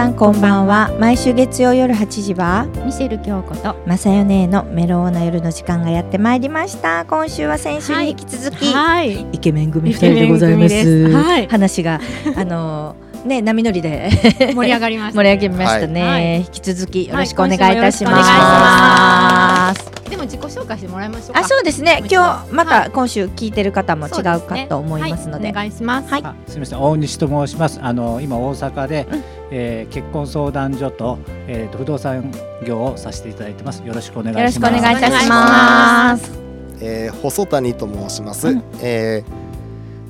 皆さんこんばんは。毎週月曜夜8時はミシェル京子とまさよねのメローな夜の時間がやってまいりました。今週は先週に引き続き、はい。イケメン組二人でございます。はい。話が あのね波乗りで盛り上がりました盛り上げましたね、はい。引き続きよろしくお願いいたします,、自己紹介してもらいましょうか。あそうですね。今日まはた今週聞いてる方も違うかと思いますので,、はいお願いします。はい。あすみません。大西と申します。あの今大阪で、うん。えー結婚相談所と,、えーと不動産業をさせていただいてます。よろしくお願いよろしくおします願いいたしおます。えー、細谷と申します、うん。えー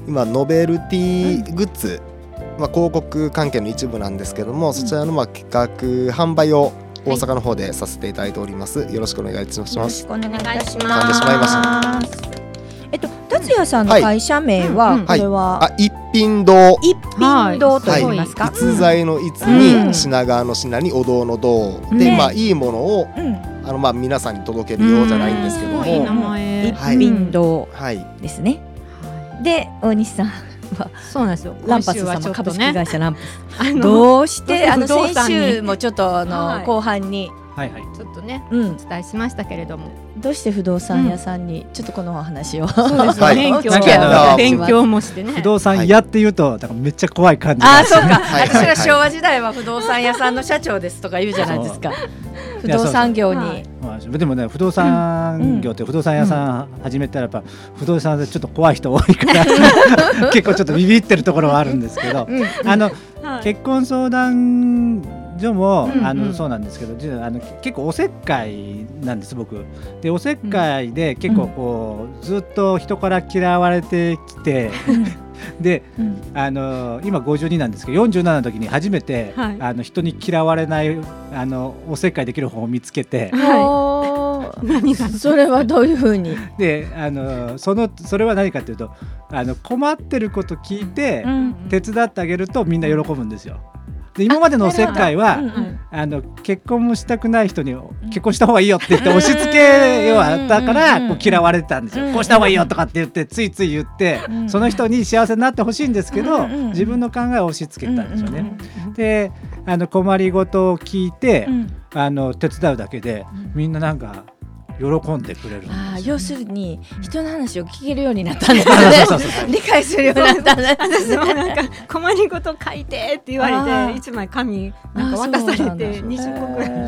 今ノベルティグッズ、まあ、広告関係の一部なんですけども、そちらのまあ企画販売を大阪の方でさせていただいております、よろしくお願いいたします。よろしくお願いいたしおます。願いしまえっと達也さんの会社名は、はいこれは、あ一品堂。一品堂と言いますか？逸材の逸うんに品川の品にお堂の堂。ねで、まあいいものをうん、あのまあ皆さんに届けるようじゃないんですけども。うん。い。い名前。一品堂はい。ですね。で大西さんそうなんですよ。ランパス今週はちょ様株式っとね。会社ランパどうして？あの先週もちょっとあの、はい。後半に、はいはい。ちょっとねうん、お伝えしましたけれどもどうして不動産屋さんに、ちょっとこのお話を。そうですはい。勉強勉強もしてね。不動産屋っていうと、なんかめっちゃ怖い感じがあーそうか、はい私ら昭和時代は不動産屋さんの社長ですとか言うじゃないですか。不動産業に。でもね不動産業って不動産屋さん始めたらやっぱ不動産でちょっと怖い人多いから 結構ちょっとビビってるところはあるんですけどあのはい。結婚相談所も、うんうん。あのそうなんですけど実はあの結構おせっかいなんです僕。でおせっかいで結構こう、ずっと人から嫌われてきて でうん。あの今52なんですけど47の時に初めて、はい。あの人に嫌われないあのおせっかいできる方を見つけては何が それはどういうふうに？であのそのそれは何かというとあの困ってること聞いて、ん。手伝ってあげるとみんな喜ぶんですよ。で今までのおせっかいは、うんうん。あの結婚もしたくない人に結婚した方がいいよって言って押し付けようあったからこう嫌われてたんですうんよ。こうした方がいいよとかって言ってついつい言ってうんその人に幸せになってほしいんですけど自分の考えを押し付けたんですよね。であの困りごとを聞いてうん。あの手伝うだけでみんななんか喜んでくれるんですよああ要するに人の話を聞けるようになったんですね 理解するようになったんです私もなんか困りごと書いてって言われて一枚紙なんか渡されて20個くらい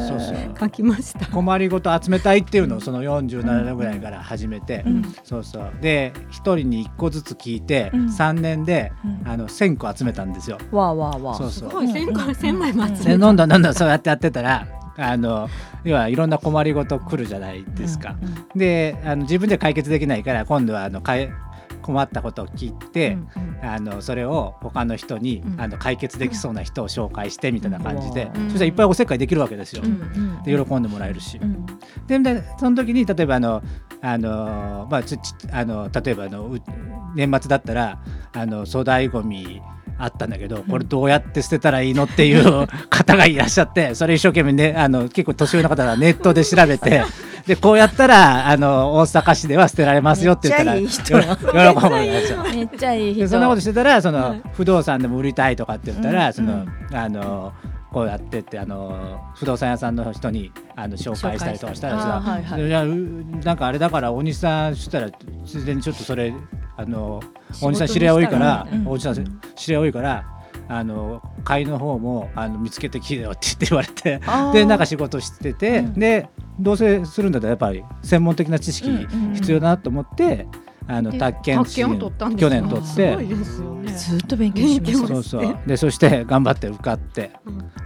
書きました。困りごと集めたいっていうのをその47年ぐらいから始めて、うん。そうそう。で1人に1個ずつ聞いて、うん。3年で、うん。あの1,000個集めたんですよ。わあわあわあ。そうそう。すごい千個千枚も集でめどんどんどんどんそうやってやってたらあの要はいろんな困りごと来るじゃないですか。であの自分で解決できないから今度はあのかえ困ったことを聞いて、あのそれを他の人に、うん。あの解決できそうな人を紹介してみたいな感じで、うんそしたらいっぱいおせっかいできるわけですよ。うんで喜んでもらえるし。うん。ででその時に例えばあのあのまあちちあの例えばあのう年末だったらあの粗大ごみあったんだけどこれどうやって捨てたらいいのっていう 方がいらっしゃってそれ一生懸命ねあの結構年上の方がネットで調べてでこうやったらあの大阪市では捨てられますよって言ったら喜ぶ。めっちゃいいそんなことしてたらその、はい不動産でも売りたいとかって言ったら、うん。その、うん。あのこうやってってあの不動産屋さんの人にあの紹介したりとかしたら紹介したり。あーはいはい。いやうなんかあれだから大西さんしたら自然にちょっとそれあの大西さん知り合い多いから、うん。大西さん知り合い多いからあの会の方もあの見つけてきてよって言って言われてでなんか仕事してて、うん。でどうせするんだったらやっぱり専門的な知識必要だなと思って、あので宅建宅建を取ったんです去よ年取って。すごい。ですよね。ずっと勉強しま勉強すそうそう。でそして頑張って受かって。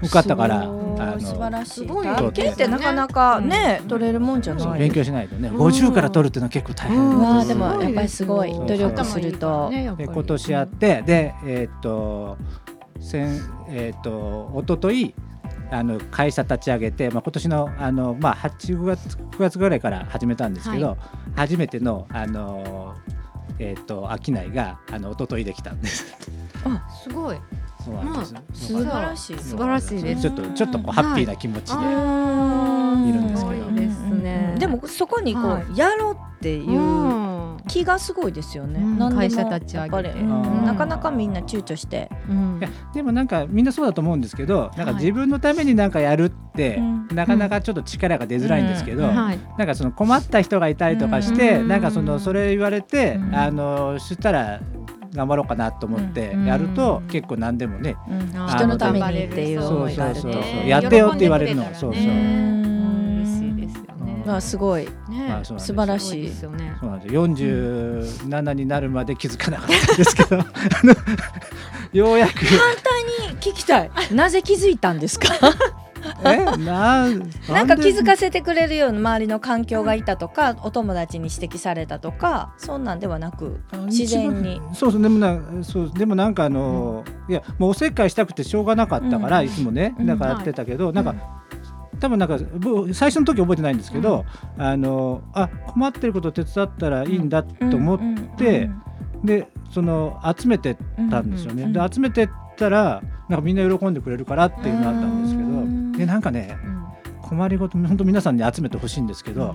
受かったからあそう素晴のらしい。すごい体験ってなかなかね取れるもんじゃない。勉強しないとね。うん。50から取るっていうのは結構大変。うわーでもやっぱりすごい。努力すると。で今年やってでえーっと先えーっと一昨日あの会社立ち上げて、まあ、今年のあの、まあ、8月9月ぐらいから始めたんですけど、は初めてのあの、えーっと商いがあの一昨日できたんです。すごい。そうなんです、素晴らしい。素晴らしいです。ちょっとちょっとこうハッピーな気持ちで、うんいるんですけど。すごいですね。でもそこにこはうやろうっていううん気がすごいですよね。うん会社立ち上げなかなかみんな躊躇して。うん。いやでもなんかみんなそうだと思うんですけどなんかはい自分のためになんかやるって、うん。なかなかちょっと力が出づらいんですけど、なんかその困った人がいたりとかして、うん。なんかそのそれ言われて、うん。あのそしたら頑張ろうかなと思ってうん。やると、うん結構何でもね、人のためにっていうそう思いがあるとそうそうそうねやってよって言われるの。そうそうですよね。まあすごいね素晴らしい。ですよね。そうなんですよ。47になるまで気づかなかったんですけど。ようやく。聞きたい。なぜ気づいたんですか？えななんか気づかかせてくれるような周りの環境がいたとか、お友達に指摘されたとか、そんなんではなく自然に。そうそうでもなそうでもなんかあの、いやもうおせっかいしたくてしょうがなかったから、うん。いつもねうん。なんかやってたけど、なんか、多分なんかぼ最初の時覚えてないんですけど、あのあ困ってること手伝ったらいいんだと思って、でその集めてったんですよね。うんで集めてったらなんかみんな喜んでくれるからっていうのがあったんですけど、うんでなんかねうん困りごと本当皆さんに集めてほしいんですけど、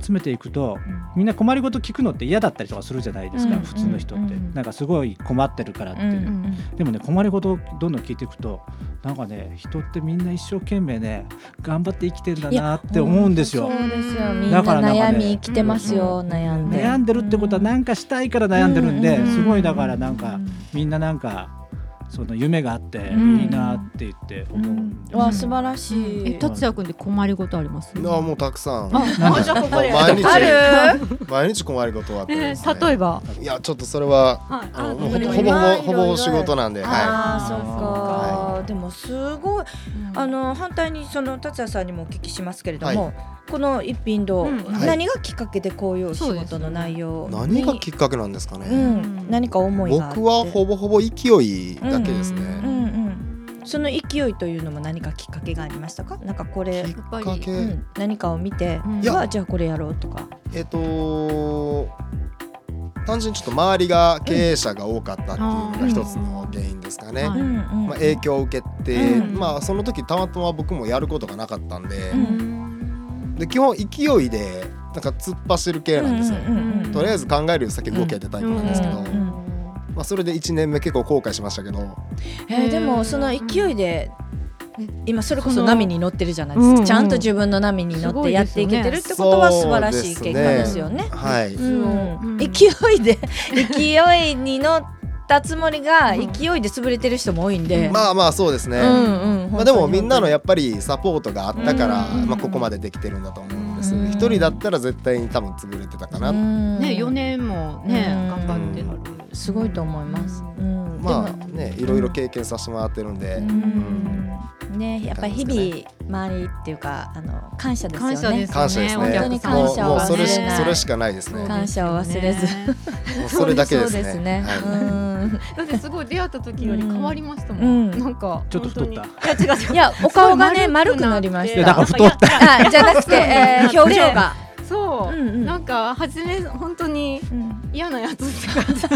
集めていくとみんな困りごと聞くのって嫌だったりとかするじゃないですか、うん。普通の人って、うん。なんかすごい困ってるからっていう、でもね困りごとをどんどん聞いていくとなんかね人ってみんな一生懸命ね頑張って生きてんだなって思うんですよ。そうですよ。みんなだからなんかね悩み生きてますよ。悩んで。悩んでるってことは何かしたいから悩んでるんで、うん。すごいだからなんか、うん。みんななんかその夢があってうん。いいなって言って思うんで。すよわあ素晴らしえい。達也君で困りごとあります？あもうたくさん。あじゃあこ毎日。ある？毎日困りごとはあって。ねー例えば？いやちょっとそれははいあのもうあほぼほぼほぼほぼ仕事なんではああそっはか。でもすごい。あの反対にその達也さんにもお聞きしますけれども、この一品堂、うん。はい何がきっかけでこういうお仕事の内容い。に何がきっかけなんですかうねん、何か思い僕はほぼほぼ勢いだけですうんうねん。その勢いというのも何かきっかけがありましたか？なんかこれきっかけ。うん、何かを見て、うん。じゃあこれやろうとか。えっと単純にちょっと周りが経営者が多かったっていうのが一つの原因ですかね、はいうんうん。まあ、影響を受けて、うん。まあその時たまたま僕もやることがなかったんで,、うんで基本勢いでなんか突っ走る系なんですよ、うんうんうんとりあえず考えるより先動けってタイプなんですけど、うんうんまあ、それで1年目結構後悔しましたけど。えーでもその勢いでうん。今それこそ波に乗ってるじゃないですか、うんうんちゃんと自分の波に乗ってやっていけてるってことは素晴らしい結果ですよね。はい、うん。うん。勢いで勢いに乗ったつもりがうん。勢いで潰れてる人も多いんで、まあまあそうですね、うんうんまあ、でもみんなのやっっぱりサポートがあったから、うんまあ、ここまでできてるんだと思うんですうん一人だったら絶対に多分潰れてたかな、ね4年もねうん。頑張ってはる。すごいと思います。うん。まあねいろいろ経験させてもらってるんで、うんねやっぱり日々周りっていうかあの感謝ですよね。感謝です感謝ですね。本当に感謝をもうもうそれし忘れない。それしかないですね。も感謝を忘れず。うそれだけですね。そうですね。はい。うん。だってすごい出会った時より変わりましたもん、うん。なんかちょっと太った。いや違う違ういやお顔がね丸くなりましいやだからた。太った。あじゃなくて、えー表情が。そう、なんか初め本当にうん。嫌なやつって感じ。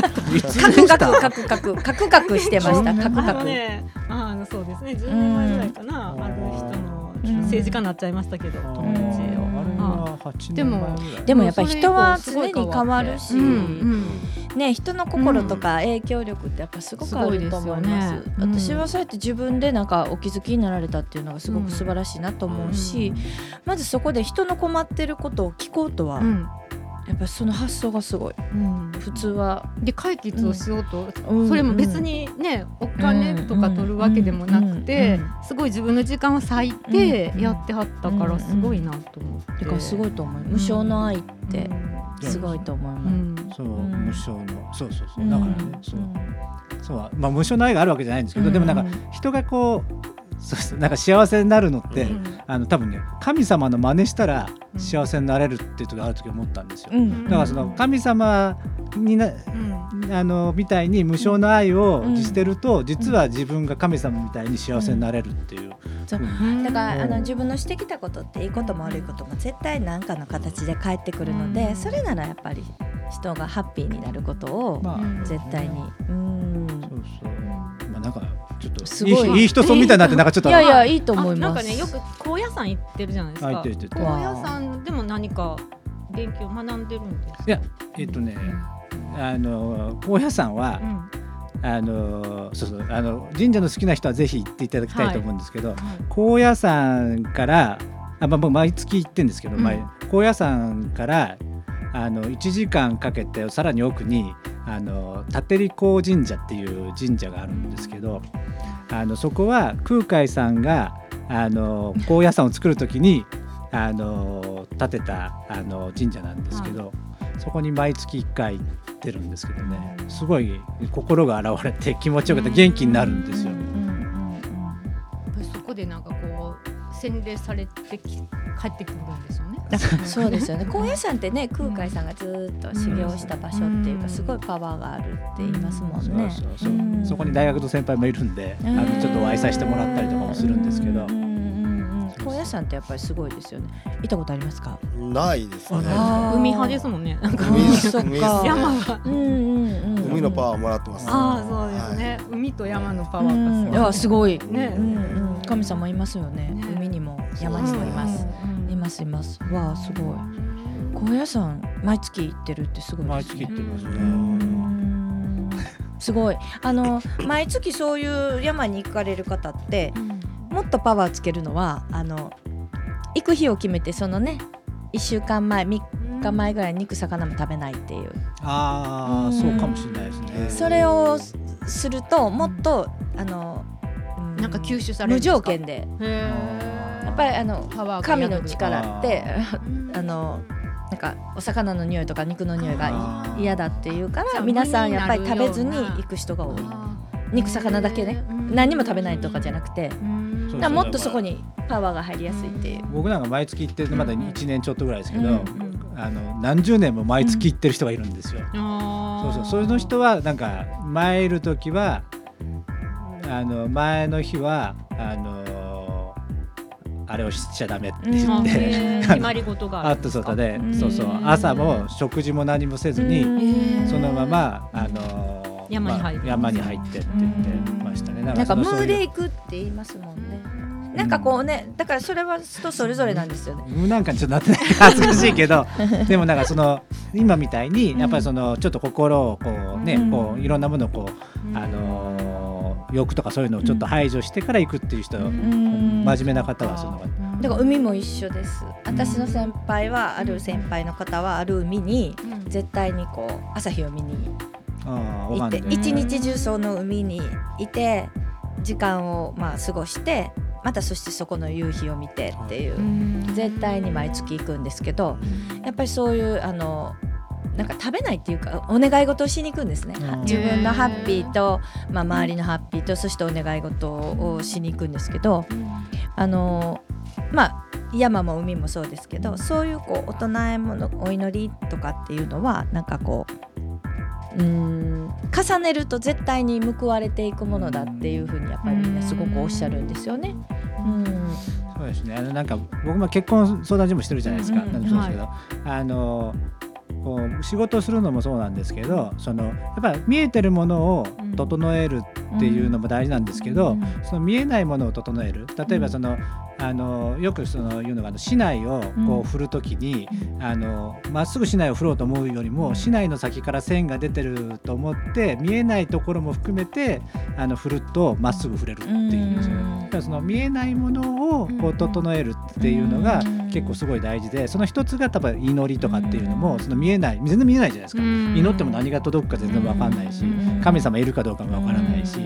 カクカクカクカクカクカクしてました。カクカあのク。ね。あのそうですね。10年前ぐらいかな、うん。ある人のうん政治家になっちゃいましたけど、友達を、あれは8でもでもやっぱり人は常に変わるし、うんうん。ね人の心とか影響力ってやっぱすごくあると思います。私はそうやって自分でなんかお気づきになられたっていうのがすごく素晴らしいなと思うし、まずそこで人の困ってることを聞こうとは、うんやっぱりその発想がすごい。うん。普通は、で解決をしようと、うん。それも別にねお金とか取るわけでもなくて、うん。うん。すごい自分の時間を割いてうん。やってはったからすごいなと思って、だからすごいと思う。無償の愛ってうん。すごいと思います。うん。そううん無償のそうそうそう。うん。だからねそう。そうまあ無償の愛があるわけじゃないんですけどでもなんか人がこうそうそうなんか幸せになるのってうん。あの多分ね神様の真似したらうん。幸せになれるっていう時がある時思ったんですよ。う。ん。だからその神様になうん。あのみたいに無償の愛をうん。してると実は自分が神様みたいに幸せになれるっていう。だからあのうん自分のしてきたことっていいことも悪いことも絶対何かの形で返ってくるので、うん。それならやっぱり人がハッピーになることを絶対に。うん。そうそう。まあなんかちょっとすごい。いいいい人そうみたいになってなんかちょっと。いやいやいいと思います。あなんかねよく高野山行ってるじゃないですか。あ行ってる行ってる。高野山でも何か勉強学んでるんですか？いやえっとねあの高野山はう、ん。あのそうそうあの神社の好きな人はぜひ行っていただきたいと思うんですけど、はい。高野山からあ、まあ、僕毎月行ってるんですけど、うん。毎高野山からあの1時間かけてさらに奥にあの立利光神社っていう神社があるんですけどあのそこは空海さんがあの高野山を作る時にあの建てたあの神社なんですけど、そこに毎月1回行ってるんですけどねすごい心が現れて気持ちよくて元気になるんですよ。そこでなんか洗礼されてき帰ってくるんですよね。そうですよね高野山ってね空海さんがずっと修行した場所っていううんかすごいパワーがあるって言いますもんね。そこに大学の先輩もいるんで、あのちょっとお会いさせてもらったりとかもするんですけどうん、うんうんうん高野山ってやっぱりすごいですよね。行ったことありますか？ないですね海派ですもんね。なんか海そっか。山は。うんうんうん。海のパワーもらってますああそうですね。海と山のパワーがやすごい。ね神様いますよねね。海にも山にもいます。いますいます。わあすごい。高野山毎月行ってるってすごい毎ですね。月行ってますね。うんすごい。あの 毎月そういう山に行かれる方ってもっとパワーつけるのはあの行く日を決めてそのね1週間前3日前ぐらいに肉魚も食べないっていうああ、うんそうかもしれないですね。それをするともっとあの、うなんか吸収されるん無ですか？条件で。へやっぱりあのパワーが神の力ってりあのなんかお魚の匂いとか肉の匂いが嫌だっていうから皆さんやっぱり食べずに行く人が多い。肉魚だけね。何も食べないとかじゃなくてもっとそこにパワーが入りやすいっていう。僕なんか毎月行ってるまだ1年ちょっとぐらいですけど、うんあの何十年も毎月行ってる人がいるんですよ。そうそう、そう。いうの人はなんか前いる時はあの前の日はあのあれをしちゃダメって言って、決まり事が。ああっるんですかとそうだで、うん。そうそう。朝も食事も何もせずに、うん。そのままあの山に入るまあ山に入ってって言ってましたね。なんかムーで行くって言いますもんね。なんかこうね、だからそれは人それぞれなんですよね。無なんかにちょっとなってない恥ずかしいけど でもなんかその今みたいにやっぱりそのちょっと心をこうね、うん。こういろんなものをこう、あのー欲とかそういうのをちょっと排除してから行くっていう人、ん。真面目な方はそのだから海も一緒です。私の先輩はある先輩の方はある海に絶対にこう朝日を見に行って一日中その海にいて時間をまあ過ごしてまたそしてそこの夕日を見てっていう絶対に毎月行くんですけどやっぱりそういうあのなんか食べないっていうかお願い事をしに行くんですね。うん。自分のハッピーと、まあ、周りのハッピーとそしてお願い事をしに行くんですけどあのまあ山も海もそうですけどそういうこうお供え物お祈りとかっていうのはなんかこううーん重ねると絶対に報われていくものだっていうふうにやっぱりみん。なすごくおっしゃるんですよね。うん。そうですね。あのなんか僕も結婚相談所もしてるじゃないですか、うんなんでそうですけど、あのこう仕事をするのもそうなんですけどそのやっぱり見えてるものを整えるっていうのも大事なんですけど、その見えないものを整える。例えばその、あのよくその言うのがあの市内をこう振るときにあのまっすぐ市内を振ろうと思うよりも市内の先から線が出てると思って見えないところも含めてあの振るとまっすぐ振れるっていうんですよね。だからその見えないものをこう整えるっていうのが結構すごい大事でその一つが多分祈りとかっていうのもその見えない全然見えないじゃないですか。祈っても何が届くか全然分かんないし神様いるかどうかも分からないし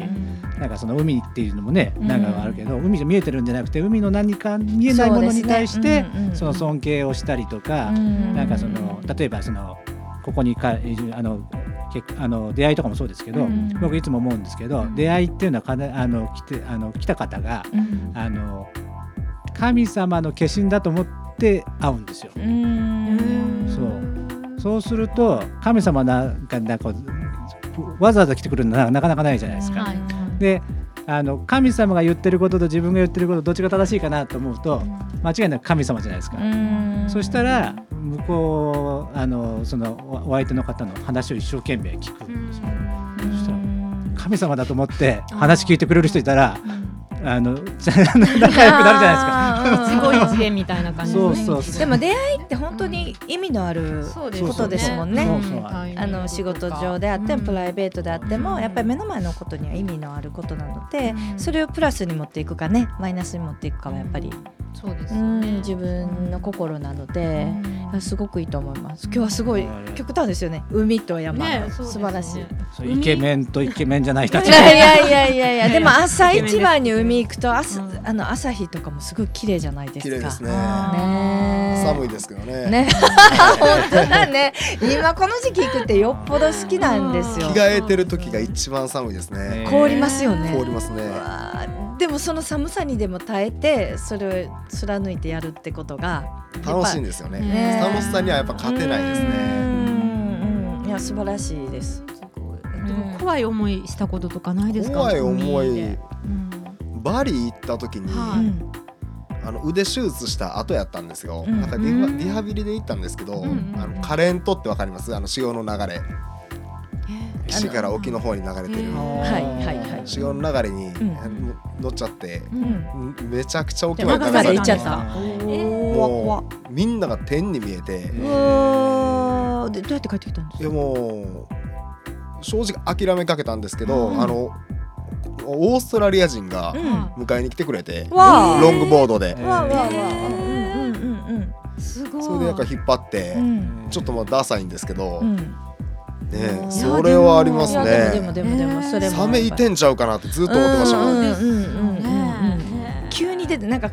なんかその海っていうのもねなんかあるけど海が見えてるんじゃなくて海の何か見えないものに対してそうですね。うんうんその尊敬をしたりとかなんかその例えばそのここにかあの結あの出会いとかもそうですけど、うん。僕いつも思うんですけど、出会いっていうのはかなあの来てあの来た方があの神様の化身だと思って会うんですよ。そう。そうすると神様なんかなんかわざわざ来てくるのはなかなかないじゃないですか。はい。であの神様が言ってることと自分が言ってることどっちが正しいかなと思うと間違いなく神様じゃないですか。そしたら向こうあのそのおお相手の方の話を一生懸命聞くんですよ。そしたら神様だと思って話聞いてくれる人いたらあの 仲良くなるじゃないですか。ない一期一会みたいな感じそうそうそう。でも出会いって本当に意味のあることですもんね。あの仕事上であってもプライベートであってもうんやっぱり目の前のことには意味のあることなのでうん。それをプラスに持っていくかねマイナスに持っていくかはやっぱりそうですうんよね自分の心なのでうん。すごくいいと思います。今日はすごい極端ですよね。海と山ね素晴らしい。イケメンとイケメンじゃない人たち。いやいやいやいや でも朝一番に海行くと朝うん。あの朝日とかもすごい綺麗じゃないですか。綺麗ですね。ね寒いですけどね。ね、本当だね。今この時期行くってよっぽど好きなんですよ。着。替えてる時が一番寒いですね。凍りますよね。凍りますね。でもその寒さにでも耐えてそれを貫いてやるってことが楽しいんですよね。ね。寒さにはやっぱ勝てないですうねんうん。いや素晴らしいです。怖い思いしたこととかないですか？怖い思いバリ行った時にあの腕手術した後やったんですよ、うん。なんかリハリハビリで行ったんですけど、うんあのカレントってわかります？あの潮の流れ。岸から沖の方に流れてる。うんはいはいはい。潮の流れに、ん。あの乗っちゃって、うん。めちゃくちゃ大きでな中まで行っちゃっあた。ー。もうみんなが天に見えて、うわー。でどうやって帰ってきたんですか？いやもう正直諦めかけたんですけど、うん。あのオーストラリア人がうん。迎えに来てくれて、わあ。ロングボードで、それでなんか引っ張って、うん。うん。ちょっとまあダサいんですけど、うん。ねうんそれはありますね。でもでもでもそれも。サメいてんちゃうかなってずっと思ってました。急に出てなんか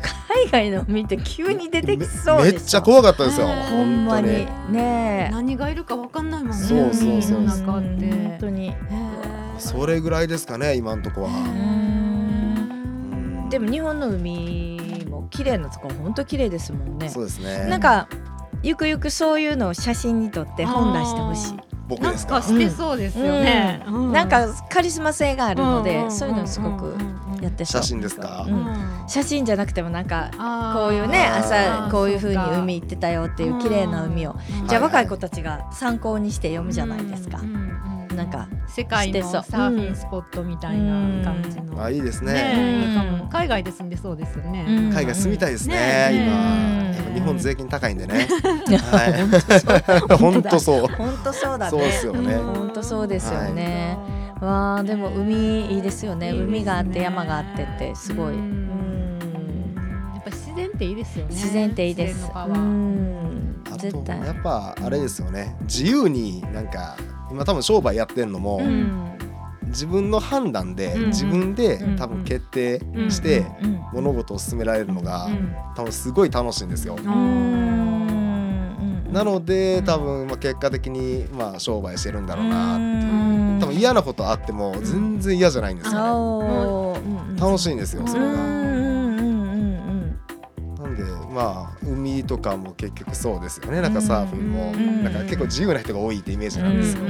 海外の見て急に出てきそうめっちゃ怖かったですよ、ねほんまに。本ねえ。何がいるかわかんないもんね。そうそうそう海の中って。本当に。へー当にそれぐらいですかね今んとこは、うん。でも日本の海も綺麗なところ本当綺麗ですもんね。そうですね。なんかゆくゆくそういうのを写真に撮って本出してほしい。なん僕ですか？かしてそうですよね、うなんかカリスマ性があるので、うんそういうのすごくやって写真ですか、うん。写真じゃなくてもなんかこういうね朝こういう風に海行ってたよっていう綺麗な海を。じゃあはい若い子たちが参考にして読むじゃないですか、なんか世界のサーフィンスポットみたいな感じの、あいいですね。ね海外で住んでそうですよね、うん。海外住みたいですね、ねうん。今日本税金高いんでね、はい、本当そう。本当そうだね。そうですよね。本当そうですよね、わあでも海いいですよね。いいですね。海があって山があってってすごい、ううん。ん、やっぱ自然っていいですよね。自然っていいです。う自然のパワーん。絶対。やっぱあれですよね。自由になんか今多分商売やってんのも、うん。自分の判断で、うん自分でうん多分決定してうん物事を進められるのが、うん。多分すごい楽しいんですよ。うんなのでうん。多分まあ結果的にまあ商売してるんだろうなっていう。うん。多分嫌なことあっても全然嫌じゃないんですよね。楽しいんですよそれが。まあ海とかも結局そうですよね。なんかサーフィンも。うん。なんか結構自由な人が多いってイメージなんですよ。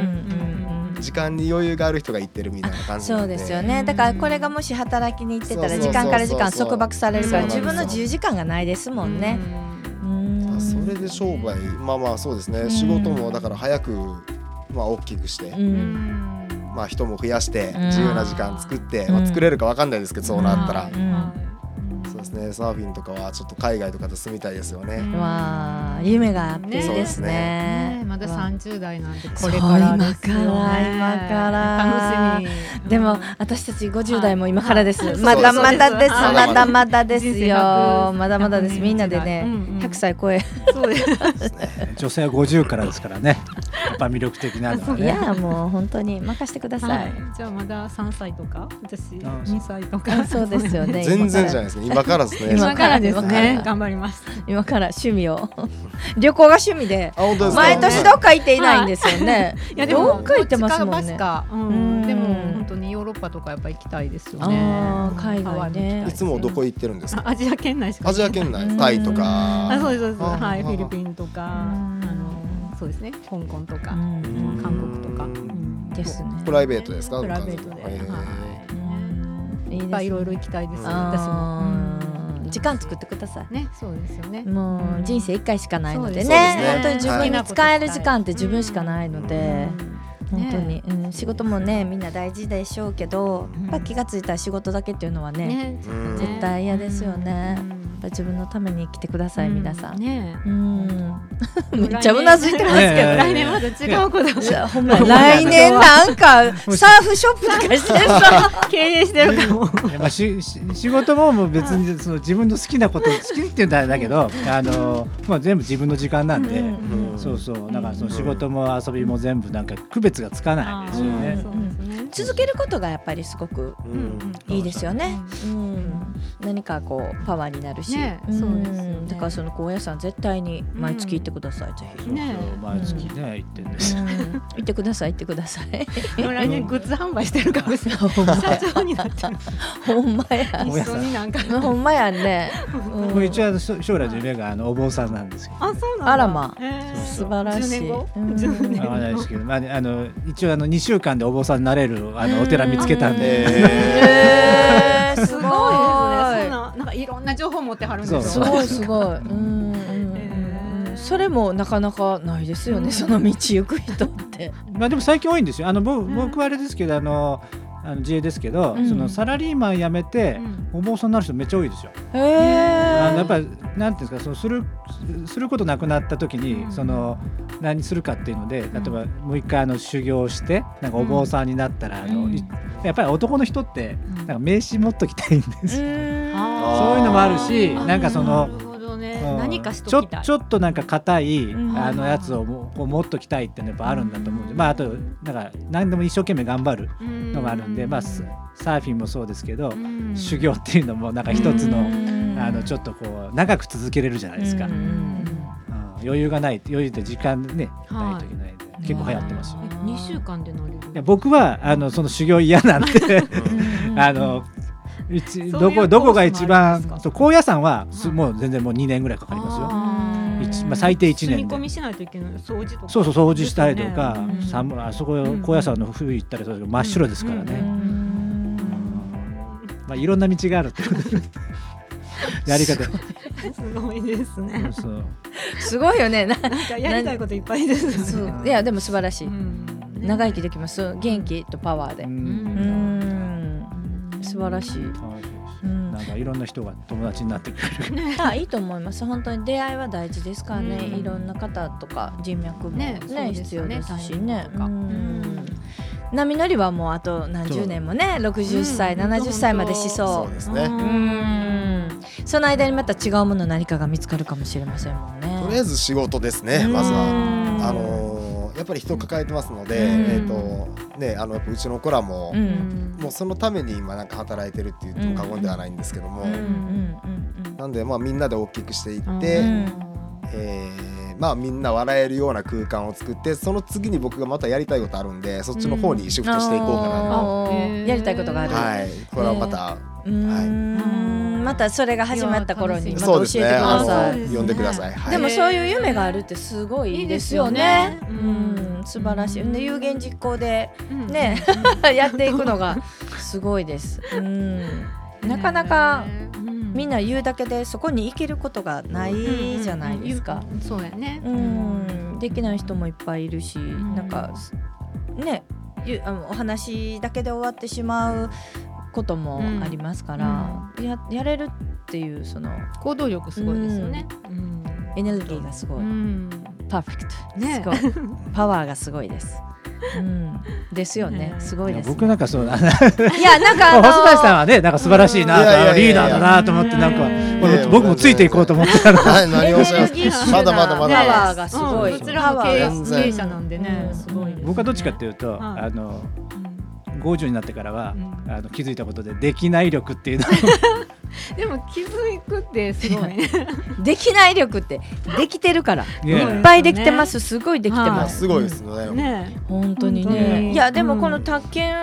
時間に余裕がある人が行ってるみたいな感じなそうですよね。だからこれがもし働きに行ってたら時間から時間束縛されるから自分の自由時間がないですもんね。うん。それで商売。まあまあそうですね、うん。仕事もだから早くまあ大きくして、まあ人も増やしてうん。自由な時間作って、うんまあ、作れるかわかんないですけどそうなったら、ねサーフィンとかはちょっと海外とかで住みたいですよね、わあ夢があっていいですそうですねね。まだわあ30代なんてこれからですよね今から今から楽しみでも私たち50代も今からです。はいまだまだです。まだまだですよ。100まだまだです。みんなでうんねうん100歳超え。そうです女性は50からですからね。やっぱ魅力的なのはいね。やもう本当に任してくださはいい。じゃあまだ3歳とか？私あ2歳とかあそうですよね。全然じゃないい。ですね今からですね。今今からです今ねから頑張ります。今から趣味を。旅行が趣味で。毎年どっか行っていないんですよね。いやでもどっか行ってますもんね。ううん。ん。でも本当にヨーロッパとかやっぱ行きたいですよね。海外ね。いつもどこ行ってるんですか？あアジア圏内しか？アジア圏内。うん。タイとか。あそうですそうです。あはいあフィリピンとか。あうん。のそうですね。香港とか。うん。韓国とか。ですね。プライベートですか？プライベートで。はいうんい。っぱいいろいろ行きたいです私も時間作ってください。ねそうですよね。もう人生一回しかないのでね。です。ね。本当に自分はいに使える時間って自分しかないので、本当に、うん、仕事もねみんな大事でしょうけど、うん。やっぱ気がついたら仕事だけっていうのはね絶対嫌ですよね。うん。やっぱ自分のために生きてください、皆さん、ね。うん。めっちゃうなずいてますけど、来年また違うことほんま 来年なんか サーフショップとかしてる経営してるかもまあ、しし仕事ももう別にその自分の好きなこと好きって言うんだあれだけどあの、まあ、全部自分の時間なんで、うん。うんそうそう。だからその仕事も遊びも全部なんか区別がつかないですよね。続けることがやっぱりすごくうん。いいですよね。うん、何かこうパワーになるし、ねん。そうですよね。だからその高野山絶対に毎月行ってください、ぜひ。毎月ね行ってんです。うん。行ってください行ってください。来年グッズ販売してるかもしれない。社長になってる。ほんまや。一緒になんか。ほんまやん。ね。一応将将来の夢があのお坊さんなんですけど。あそうなんだ。あらまへーそう素晴らしい。10年後？うん。10年わかんないです。けど、まあ、あの一応あの2週間でお坊さんになれるあのお寺見つけたんで、えー、すごいですねそんななんかいろんな情報持ってはるんですよすごいすごい。うんうんうんうんそれもなかなかないですよね。その道行く人って。まあでも最近多いんですよ。あの僕僕はあれですけどあのあの自営ですけど、うん。そのサラリーマン辞めて、お坊さんになる人めっちゃ多いですよ。へえ。あのやっぱりなんていうんですかそのするすることなくなった時に、うん。その何するかっていうので例えばもう一回あの修行してなんかお坊さんになったら、あのやっぱり男の人ってなんか名刺持っときたいんですよ。あそういうのもあるしー。なんかその何かしちょときたい。ちょっとなんか硬い、うん。あのやつをもこう持っときたいっていうのやっぱあるんだと思う。んで、まああとなんか何でも一生懸命頑張るのがあるんで、まあスサーフィンもそうですけど、修行っていうのもなんか一つの、あのちょっとこう長く続けれるじゃないですか、余裕がない余裕って時間ねはいないといけない。結構流行ってますよ、うん。二週間で乗れる？いや僕はあのその修行嫌なんで あのどこどこが一番そう高野山はすはいもう全然もう2年ぐらいかかりますよ。まあ、最低1住み年で込みしないといけない掃除とか。そうそう掃除したりとか、ね寒あそこうん高野山の冬行ったりそうだけど真っ白ですからね、うんまあ、いろんな道があるってことで。やり方。すごいですね。そうそう。すごいよね。ななんかやりたいこといっぱいですそね。う。いやでも素晴らしい。うん。長生きできます。元気とパワーで。ううんん。素晴らしい。なんかいろんな人が友達になってくれる。あいいと思います。本当に出会いは大事ですからね、うん。いろんな方とか人脈もね必要ですしね。波乗りはもうあと何十年もね60歳、うん。70歳までしそそううですね。う。ん。その間にまた違うもの何かが見つかるかもしれませんもんね。とりあえず仕事ですね。まずは。うんあのっぱり人抱えてますので、うん。えっ、とねあのうちの子らも、うん。もうそのために今なんか働いてるって言っても過言ではないんですけども、なんでまあみんなで大きくしていっうんて、うん。えーまあみんな笑えるような空間を作ってその次に僕がまたやりたいことあるんでそっちの方にシフトしていこうかなと、やりたいことがある、はいこれはまた、うーん。またそれが始まった頃にまた教えてくだのさい。ですね。呼んでください、はい、でもそういう夢があるってすごいいいですよね。うん、素晴らしい。で有言実行でうん。ね やっていくのが すごいです。うん、なかなかみんな言うだけでそこに行けることがないじゃないですか。うん。そうやね。うん、できない人もいっぱいいるし、ん。なんかね、ゆあのお話だけで終わってしまうこともありますから、ややれるっていうその行動力すごいですよね。うん。エネルギーがすごい、うん。パーフェクト、ね。すごい。パワーがすごいです。うん、ですよね。ね。すごいです、僕なんかそういやなんかあの 細田さんはねなんか素晴らしいなリーダーだなと思ってなんか僕もついていこうと思ってたのはい何をおっしゃいます？まだまだまだ。パワーがすごい。うん。こちらも経営者なんでね。うん。すごい僕はどっちかっていうとはい。あのうん50になってからはうん。あの気づいたことでできない力っていうのを でも気づくってすごいね。できない力ってできてるから。いっぱいできてます。すごいできてはます。すごいですね、ね。本当にね。に。いやでもうん。この宅建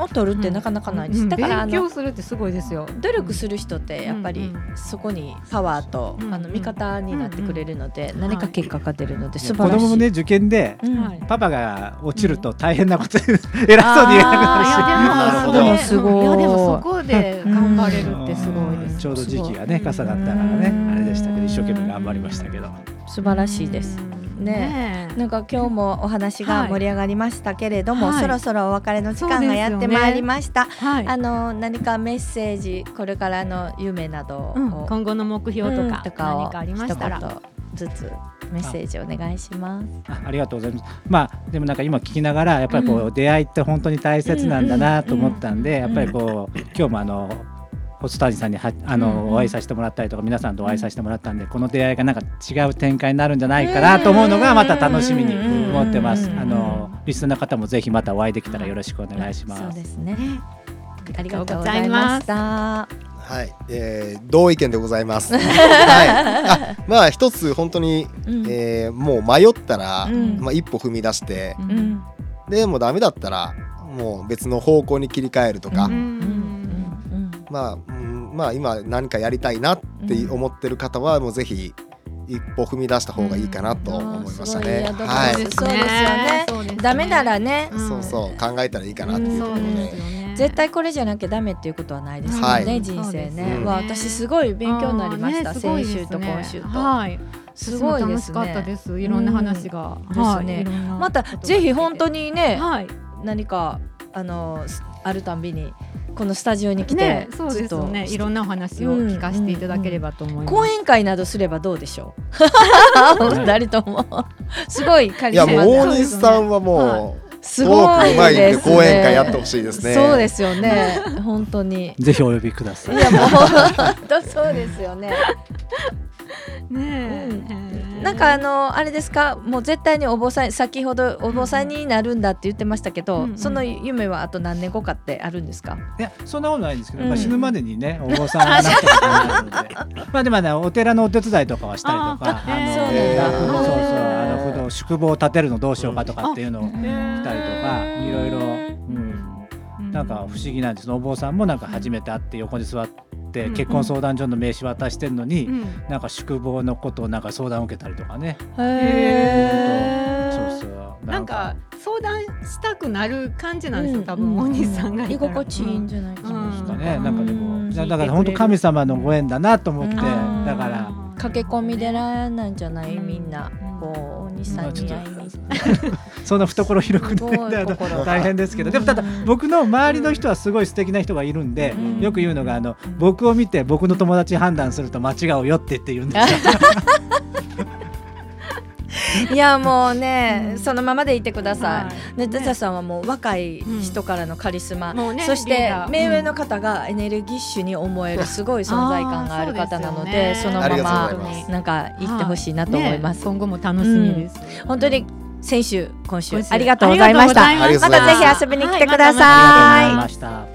を取るってなかなかないです。うん。だから勉強するってすごいですよ。努力する人ってやっぱりうんそこにパワーとうんあの味方になってくれるのでん何か結果が出るので素子晴らしい。供もね受験でパパが落ちると大変なこと偉そうに言えなくなるしい。いやでもそこで頑張れるってすごいちょうど時期がね重なったからねあれでしたけど一生懸命頑張りましたけど。素晴らしいです。うんねなんか今日もお話が盛り上がりましたけれども、はい。そろそろお別れの時間がやってまいりました。はい。あの何かメッセージこれからの夢などを、うん。今後の目標とかうん。とかを何かありましたら。ずつメッセージお願いします。あありがとうございます。まあでもなんか今聞きながらやっぱりこう、出会いって本当に大切なんだなと思ったんで、やっぱりこう今日もあの細谷さんにはあの、うんうんお会いさせてもらったりとか皆さんとお会いさせてもらったんで、この出会いがなんか違う展開になるんじゃないかなと思うのがまた楽しみに思ってます。うんあのリスナーの方もぜひまたお会いできたらよろしくお願いします。そうですね。ありがとうござざいました。はい、えー、同意見でございます。はい、あまあ一つ本当に、うんえーもう迷ったら、うんまあ一歩踏み出して、うんうんでもうダメだったらもう別の方向に切り替えるとか、うんうんまあ、うん。まあ今何かやりたいなって思ってる方はもうぜひ一歩踏み出した方がいいかなと思いましたね。はい。そうですよね。そうダメならね、うん。そうそう考えたらいいかなっていうところで、絶対これじゃなきゃダメっていうことはないですよね、はい。人生ね。わ私すごい勉強になりました、ねすごい先週と今週と。はい。すごいですね。私も楽しかったです。いろんな話が、ですね。またぜひ本当にね、はい。何かあのすあるたんびにこのスタジオに来て、ねそうですよね。ずっと。いろんなお話を聞かせていただければと思います、講演会などすればどうでしょう？二人とも。すごいカいやリスマでもう大西さんはもう、すトごいークうまいんでねです講演会やってほしいですね。そうですよね。本当に。ぜひお呼びください。いやもう本当そうですよね。ねえ、なんかあのあれですか？もう絶対にお坊さん先ほどお坊さんになるんだって言ってましたけど、うんうん。その夢はあと何年後かってあるんですか、いやそんなことないんですけど、うん。まあ、死ぬまでにね お坊さんになったことになるので。まあでもねお寺のお手伝いとかはしたりとかああのそうそうあの不動宿坊を建てるのどうしようかとかっていうのをへしたりとーかいろいろ、うん、なんか不思議なんです。お坊さんもなんか初めて会って横に座ってうん結婚相談所の名刺渡してんのに、うん。なんか宿坊のことをなんか相談を受けたりとかね、へー。そうそう。なんか。相談したくなる感じなんですよ、うん。多分大西さんが居心地いいんじゃないかうん。な、ですかね、なん。かでもうん。だから本当神様のご縁だなと思って、うん。だから。駆け込み寺なんじゃない？みんな。うんこう大西さんに会いにそんな懐広く大変ですけど。でもただうん。僕の周りの人はすごい素敵な人がいるんで、うんよく言うのがあの僕を見て僕の友達判断すると間違うよって言って言うんですよ。いやもうね、そのままでいてください。はい。ね、テザさんはもう若い人からのカリスマ、もうねそして目上の方がエネルギッシュに思えるすごい存在感がある方なので、そうでねそのままなんか言ってほしいなと思います。ね今後も楽しみです、本当に先週今週ありがとうございました。またぜひ遊びに来てくださいありがとうございました。